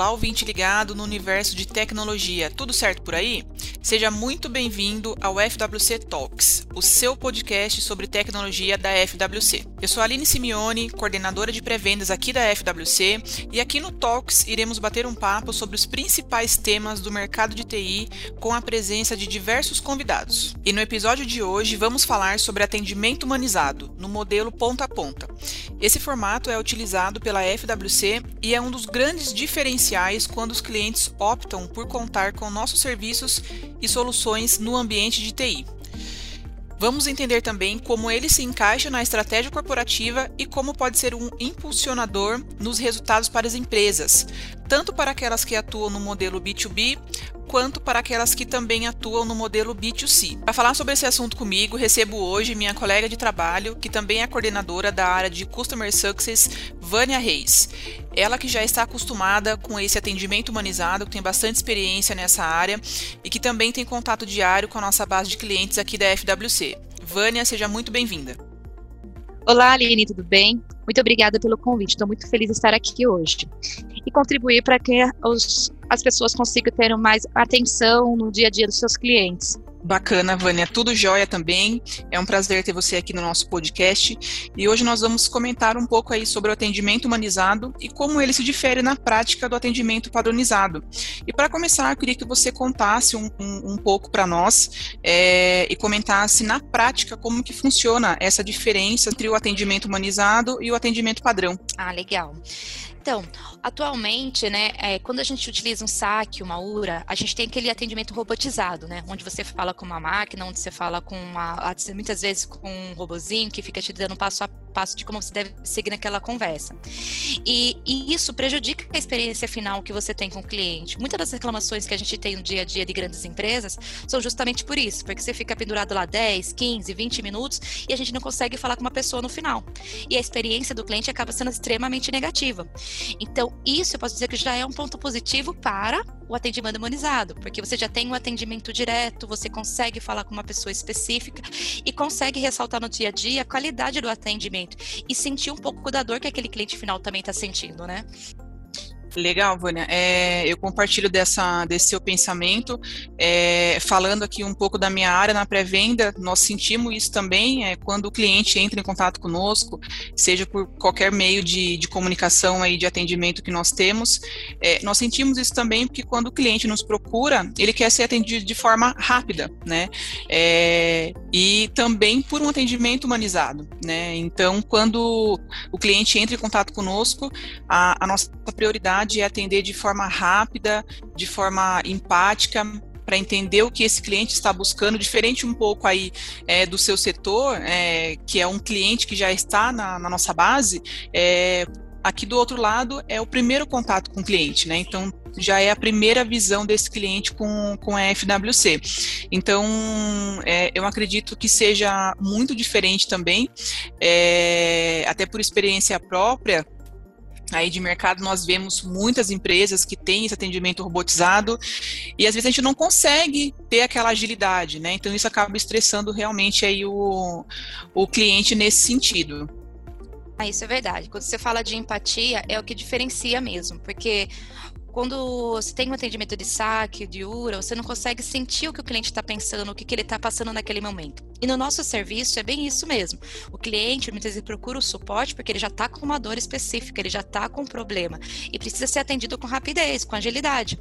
Olá, ouvinte ligado no universo de tecnologia. Tudo certo por aí? Seja muito bem-vindo ao FWC Talks, o seu podcast sobre tecnologia da FWC. Eu sou Aline Simeone, coordenadora de pré-vendas aqui da FWC, e aqui no Talks iremos bater um papo sobre os principais temas do mercado de TI com a presença de diversos convidados. E no episódio de hoje vamos falar sobre atendimento humanizado, no modelo ponta a ponta. Esse formato é utilizado pela FWC e é um dos grandes diferenciais quando os clientes optam por contar com nossos serviços e soluções no ambiente de TI. Vamos entender também como ele se encaixa na estratégia corporativa e como pode ser um impulsionador nos resultados para as empresas, tanto para aquelas que atuam no modelo B2B quanto para aquelas que também atuam no modelo B2C. Para falar sobre esse assunto comigo, recebo hoje minha colega de trabalho, que também é coordenadora da área de Customer Success, Vânia Reis. Ela que já está acostumada com esse atendimento humanizado, que tem bastante experiência nessa área e que também tem contato diário com a nossa base de clientes aqui da FWC. Vânia, seja muito bem-vinda. Olá, Aline, tudo bem? Muito obrigada pelo convite. Estou muito feliz de estar aqui hoje e contribuir para que os, as pessoas consigam ter mais atenção no dia a dia dos seus clientes. Bacana, Vânia. Tudo jóia também. É um prazer ter você aqui no nosso podcast. E hoje nós vamos comentar um pouco aí sobre o atendimento humanizado e como ele se difere na prática do atendimento padronizado. E para começar, eu queria que você contasse um, um, um pouco para nós é, e comentasse na prática como que funciona essa diferença entre o atendimento humanizado e o atendimento padrão. Ah, legal. Então, atualmente, né, é, quando a gente utiliza um saque, uma URA, a gente tem aquele atendimento robotizado, né, onde você fala com uma máquina, onde você fala com uma, muitas vezes com um robozinho que fica te dando passo a passo de como você deve seguir naquela conversa. E, e isso prejudica a experiência final que você tem com o cliente. Muitas das reclamações que a gente tem no dia a dia de grandes empresas são justamente por isso, porque você fica pendurado lá 10, 15, 20 minutos e a gente não consegue falar com uma pessoa no final. E a experiência do cliente acaba sendo extremamente negativa. Então, isso eu posso dizer que já é um ponto positivo para o atendimento humanizado, porque você já tem um atendimento direto, você consegue falar com uma pessoa específica e consegue ressaltar no dia a dia a qualidade do atendimento e sentir um pouco da dor que aquele cliente final também está sentindo, né? Legal, Vânia. É, eu compartilho dessa, desse seu pensamento. É, falando aqui um pouco da minha área na pré-venda, nós sentimos isso também é, quando o cliente entra em contato conosco, seja por qualquer meio de, de comunicação aí de atendimento que nós temos. É, nós sentimos isso também porque quando o cliente nos procura, ele quer ser atendido de forma rápida, né? É, e também por um atendimento humanizado, né? Então, quando o cliente entra em contato conosco, a, a nossa prioridade é atender de forma rápida, de forma empática, para entender o que esse cliente está buscando, diferente um pouco aí é, do seu setor, é, que é um cliente que já está na, na nossa base, é, aqui do outro lado é o primeiro contato com o cliente, né? Então já é a primeira visão desse cliente com, com a FWC. Então, é, eu acredito que seja muito diferente também, é, até por experiência própria, aí de mercado nós vemos muitas empresas que têm esse atendimento robotizado e às vezes a gente não consegue ter aquela agilidade, né? Então isso acaba estressando realmente aí o, o cliente nesse sentido. Ah, isso é verdade. Quando você fala de empatia, é o que diferencia mesmo, porque quando você tem um atendimento de saque, de URA, você não consegue sentir o que o cliente está pensando, o que, que ele está passando naquele momento. E no nosso serviço é bem isso mesmo. O cliente muitas vezes procura o suporte porque ele já está com uma dor específica, ele já está com um problema e precisa ser atendido com rapidez, com agilidade.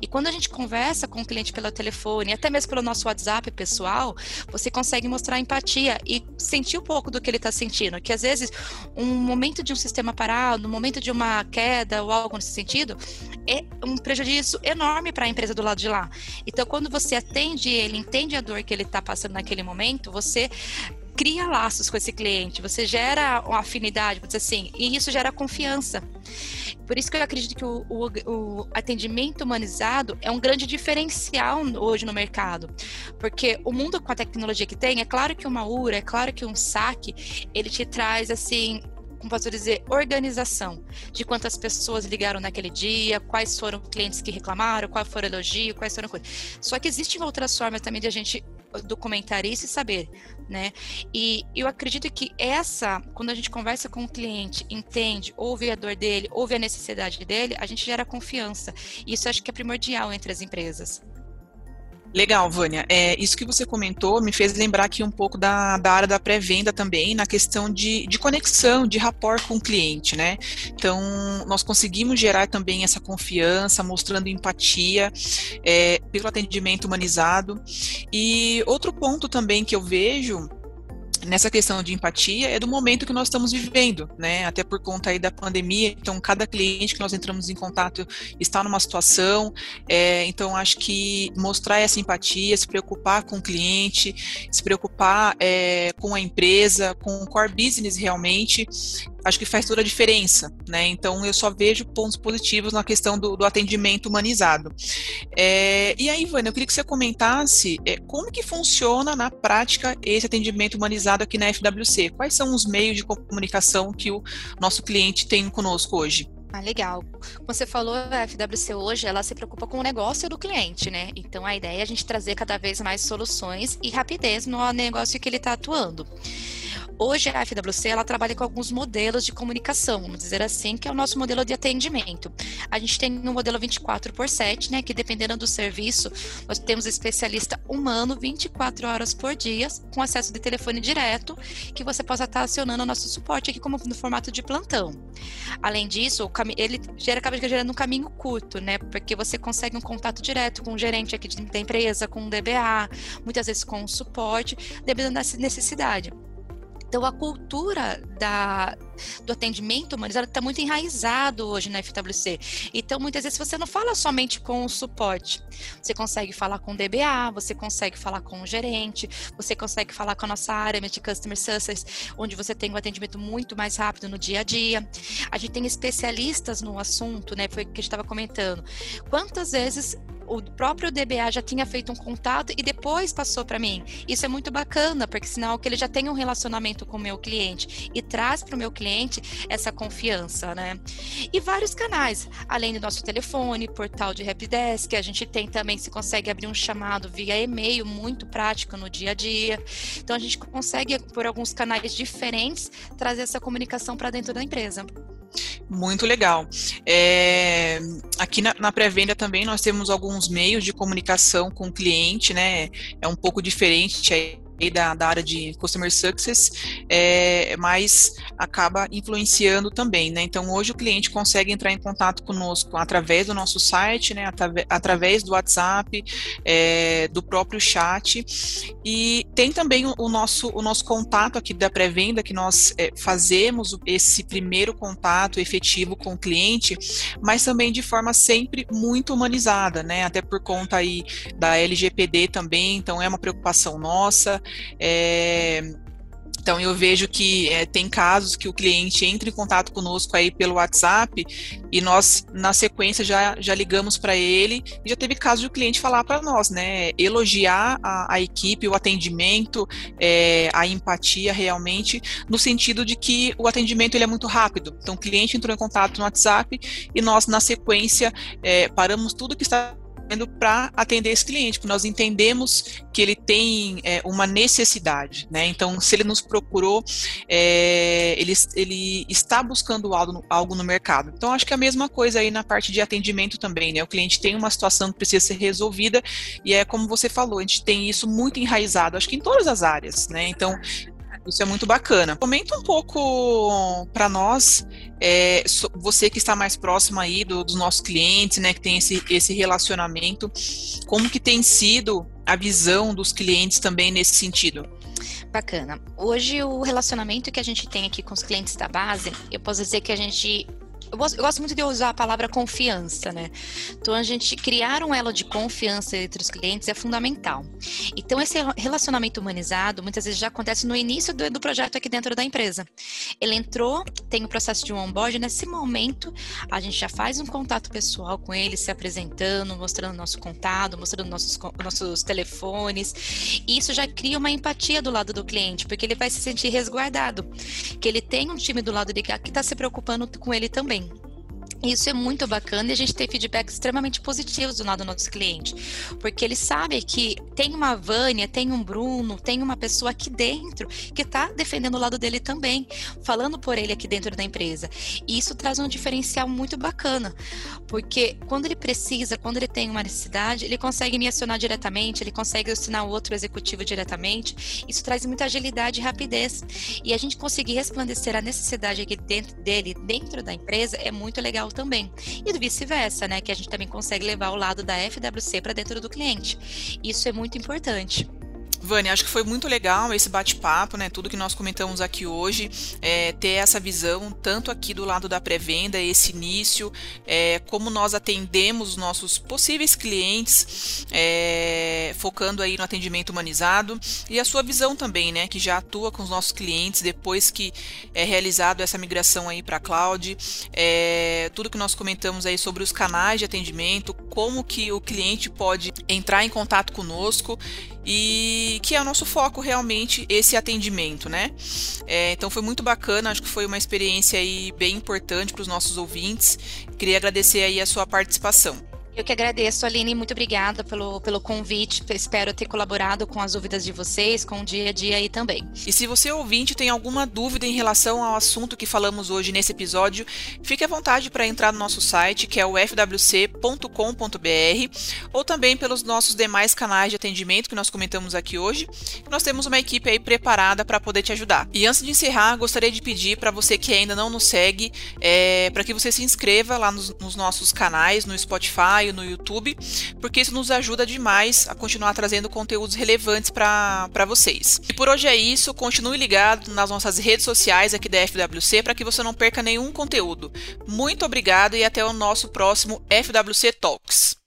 E quando a gente conversa com o cliente pelo telefone, até mesmo pelo nosso WhatsApp pessoal, você consegue mostrar empatia e sentir um pouco do que ele está sentindo. Que às vezes um momento de um sistema parado, um momento de uma queda ou algo nesse sentido, é um prejuízo enorme para a empresa do lado de lá. Então, quando você atende ele, entende a dor que ele está passando naquele momento você cria laços com esse cliente, você gera uma afinidade, dizer assim, e isso gera confiança. Por isso que eu acredito que o, o, o, atendimento humanizado é um grande diferencial hoje no mercado. Porque o mundo com a tecnologia que tem, é claro que uma URA, é claro que um saque, ele te traz assim como posso dizer, organização de quantas pessoas ligaram naquele dia, quais foram clientes que reclamaram, qual foram elogio, quais foram coisas. Só que existem outras formas também de a gente documentar isso e saber, né? E eu acredito que essa, quando a gente conversa com o cliente, entende, ouve a dor dele, ouve a necessidade dele, a gente gera confiança. Isso acho que é primordial entre as empresas. Legal, Vânia. É, isso que você comentou me fez lembrar aqui um pouco da, da área da pré-venda também, na questão de, de conexão, de rapport com o cliente, né? Então, nós conseguimos gerar também essa confiança, mostrando empatia é, pelo atendimento humanizado. E outro ponto também que eu vejo nessa questão de empatia é do momento que nós estamos vivendo, né? Até por conta aí da pandemia, então cada cliente que nós entramos em contato está numa situação, é, então acho que mostrar essa empatia, se preocupar com o cliente, se preocupar é, com a empresa, com o core business realmente, acho que faz toda a diferença, né? Então eu só vejo pontos positivos na questão do, do atendimento humanizado. É, e aí, Ivana, eu queria que você comentasse é, como que funciona na prática esse atendimento humanizado aqui na FWC. Quais são os meios de comunicação que o nosso cliente tem conosco hoje? Ah, legal. Como você falou, a FWC hoje, ela se preocupa com o negócio do cliente, né? Então, a ideia é a gente trazer cada vez mais soluções e rapidez no negócio que ele está atuando. Hoje a FWC ela trabalha com alguns modelos de comunicação, vamos dizer assim, que é o nosso modelo de atendimento. A gente tem um modelo 24 por 7, né, que dependendo do serviço, nós temos especialista humano 24 horas por dia, com acesso de telefone direto, que você possa estar acionando o nosso suporte aqui como no formato de plantão. Além disso, ele gera, acaba gerando um caminho curto, né, porque você consegue um contato direto com o gerente aqui da empresa, com o DBA, muitas vezes com o suporte, dependendo da necessidade. Então, a cultura da, do atendimento humanizado está muito enraizado hoje na FWC. Então, muitas vezes você não fala somente com o suporte. Você consegue falar com o DBA, você consegue falar com o gerente, você consegue falar com a nossa área de Customer Success, onde você tem um atendimento muito mais rápido no dia a dia. A gente tem especialistas no assunto, né? Foi o que a gente estava comentando. Quantas vezes o próprio DBA já tinha feito um contato e depois passou para mim. Isso é muito bacana, porque sinal que ele já tem um relacionamento com o meu cliente e traz para o meu cliente essa confiança, né? E vários canais, além do nosso telefone, portal de Rapdesk, a gente tem também, se consegue abrir um chamado via e-mail, muito prático no dia a dia. Então a gente consegue, por alguns canais diferentes, trazer essa comunicação para dentro da empresa. Muito legal. É, aqui na, na pré-venda também nós temos alguns meios de comunicação com o cliente, né? É um pouco diferente aí da, da área de Customer Success, é, mas acaba influenciando também, né? Então, hoje o cliente consegue entrar em contato conosco através do nosso site, né? Através do WhatsApp, é, do próprio chat, e tem também o, nosso, o nosso contato aqui da pré-venda, que nós é, fazemos esse primeiro contato efetivo com o cliente, mas também de forma sempre muito humanizada, né? Até por conta aí da LGPD também, então é uma preocupação nossa, é, então eu vejo que é, tem casos que o cliente entra em contato conosco aí pelo WhatsApp e nós na sequência já, já ligamos para ele e já teve caso de o cliente falar para nós, né, elogiar a, a equipe, o atendimento, é, a empatia realmente no sentido de que o atendimento ele é muito rápido. Então o cliente entrou em contato no WhatsApp e nós na sequência é, paramos tudo que está para atender esse cliente, porque nós entendemos que ele tem é, uma necessidade, né? Então, se ele nos procurou, é, ele, ele está buscando algo no, algo no mercado. Então, acho que é a mesma coisa aí na parte de atendimento também, né? O cliente tem uma situação que precisa ser resolvida e é como você falou, a gente tem isso muito enraizado, acho que em todas as áreas, né? Então, isso é muito bacana. Comenta um pouco para nós, é, você que está mais próximo aí do, dos nossos clientes, né, que tem esse, esse relacionamento, como que tem sido a visão dos clientes também nesse sentido? Bacana. Hoje o relacionamento que a gente tem aqui com os clientes da base, eu posso dizer que a gente eu gosto, muito de usar a palavra confiança, né? Então, a gente criar um elo de confiança entre os clientes é fundamental. Então, esse relacionamento humanizado muitas vezes já acontece no início do, do projeto aqui dentro da empresa. Ele entrou, tem o processo de um onboard, nesse momento a gente já faz um contato pessoal com ele, se apresentando, mostrando nosso contato, mostrando nossos, nossos telefones. E isso já cria uma empatia do lado do cliente, porque ele vai se sentir resguardado, que ele tem um time do lado dele que está se preocupando com ele também. Isso é muito bacana e a gente tem feedbacks extremamente positivos do lado do nosso cliente, porque ele sabe que tem uma Vânia, tem um Bruno, tem uma pessoa aqui dentro que está defendendo o lado dele também, falando por ele aqui dentro da empresa. E isso traz um diferencial muito bacana, porque quando ele precisa, quando ele tem uma necessidade, ele consegue me acionar diretamente, ele consegue acionar o outro executivo diretamente. Isso traz muita agilidade e rapidez. E a gente conseguir resplandecer a necessidade aqui dentro dele, dentro da empresa, é muito legal também. E vice-versa, né? Que a gente também consegue levar o lado da FWC para dentro do cliente. Isso é muito importante. Vânia, acho que foi muito legal esse bate-papo, né? Tudo que nós comentamos aqui hoje, é, ter essa visão, tanto aqui do lado da pré-venda, esse início, é, como nós atendemos os nossos possíveis clientes, é, focando aí no atendimento humanizado, e a sua visão também, né? Que já atua com os nossos clientes depois que é realizado essa migração aí para a cloud, é, tudo que nós comentamos aí sobre os canais de atendimento, como que o cliente pode entrar em contato conosco e que é o nosso foco realmente esse atendimento, né? É, então foi muito bacana, acho que foi uma experiência aí bem importante para os nossos ouvintes. Queria agradecer aí a sua participação. Eu que agradeço, Aline, muito obrigada pelo, pelo convite. Espero ter colaborado com as dúvidas de vocês, com o dia a dia aí também. E se você ouvinte tem alguma dúvida em relação ao assunto que falamos hoje nesse episódio, fique à vontade para entrar no nosso site, que é o fwc.com.br, ou também pelos nossos demais canais de atendimento que nós comentamos aqui hoje. Nós temos uma equipe aí preparada para poder te ajudar. E antes de encerrar, gostaria de pedir para você que ainda não nos segue, é, para que você se inscreva lá nos, nos nossos canais, no Spotify, Spotify, no YouTube, porque isso nos ajuda demais a continuar trazendo conteúdos relevantes para vocês. E por hoje é isso, continue ligado nas nossas redes sociais aqui da FWC para que você não perca nenhum conteúdo. Muito obrigado e até o nosso próximo FWC Talks.